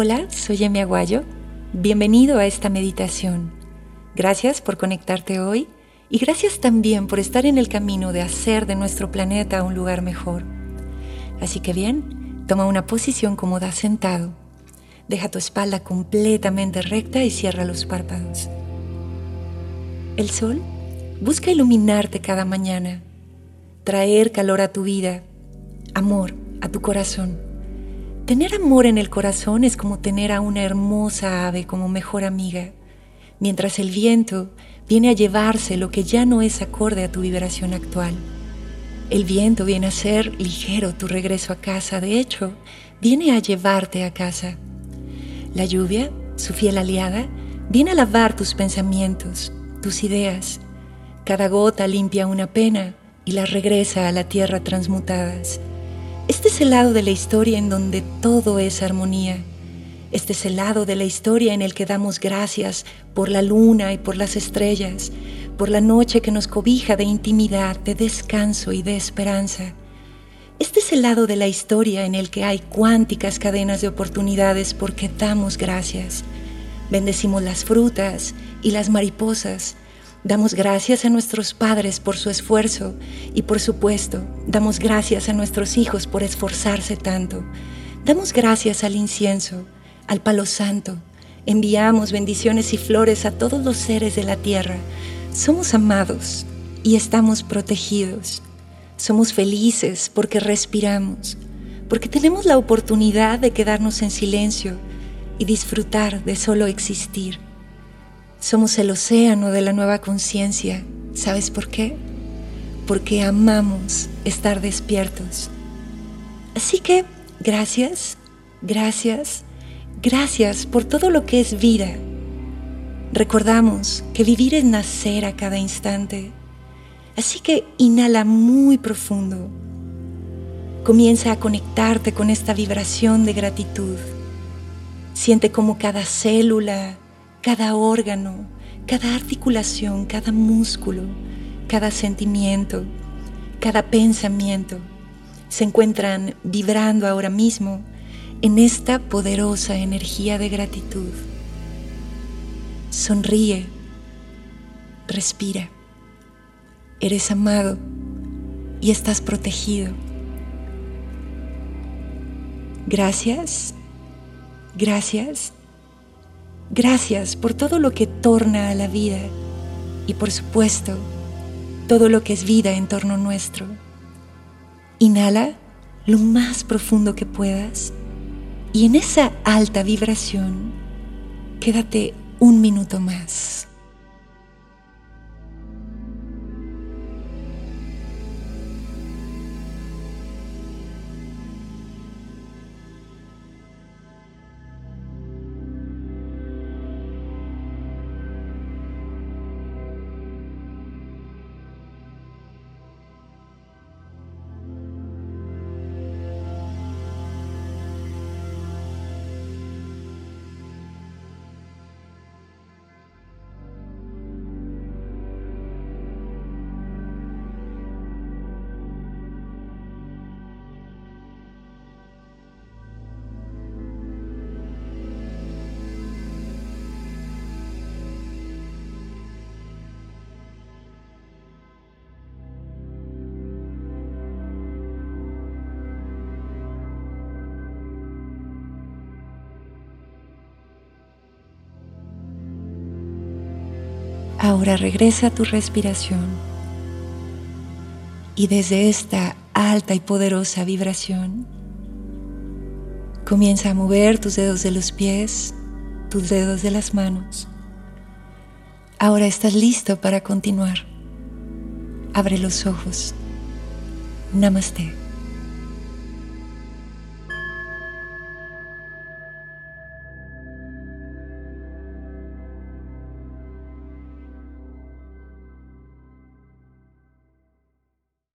Hola, soy Emi Aguayo. Bienvenido a esta meditación. Gracias por conectarte hoy y gracias también por estar en el camino de hacer de nuestro planeta un lugar mejor. Así que bien, toma una posición cómoda sentado. Deja tu espalda completamente recta y cierra los párpados. El sol busca iluminarte cada mañana, traer calor a tu vida, amor a tu corazón. Tener amor en el corazón es como tener a una hermosa ave como mejor amiga, mientras el viento viene a llevarse lo que ya no es acorde a tu vibración actual. El viento viene a ser ligero tu regreso a casa, de hecho, viene a llevarte a casa. La lluvia, su fiel aliada, viene a lavar tus pensamientos, tus ideas. Cada gota limpia una pena y la regresa a la tierra transmutadas. Este es el lado de la historia en donde todo es armonía. Este es el lado de la historia en el que damos gracias por la luna y por las estrellas, por la noche que nos cobija de intimidad, de descanso y de esperanza. Este es el lado de la historia en el que hay cuánticas cadenas de oportunidades porque damos gracias. Bendecimos las frutas y las mariposas, Damos gracias a nuestros padres por su esfuerzo y por supuesto, damos gracias a nuestros hijos por esforzarse tanto. Damos gracias al incienso, al palo santo. Enviamos bendiciones y flores a todos los seres de la tierra. Somos amados y estamos protegidos. Somos felices porque respiramos, porque tenemos la oportunidad de quedarnos en silencio y disfrutar de solo existir. Somos el océano de la nueva conciencia. ¿Sabes por qué? Porque amamos estar despiertos. Así que gracias, gracias, gracias por todo lo que es vida. Recordamos que vivir es nacer a cada instante. Así que inhala muy profundo. Comienza a conectarte con esta vibración de gratitud. Siente como cada célula, cada órgano, cada articulación, cada músculo, cada sentimiento, cada pensamiento se encuentran vibrando ahora mismo en esta poderosa energía de gratitud. Sonríe, respira. Eres amado y estás protegido. Gracias, gracias Gracias por todo lo que torna a la vida y por supuesto todo lo que es vida en torno nuestro. Inhala lo más profundo que puedas y en esa alta vibración quédate un minuto más. Ahora regresa a tu respiración y desde esta alta y poderosa vibración comienza a mover tus dedos de los pies, tus dedos de las manos. Ahora estás listo para continuar. Abre los ojos. Namaste.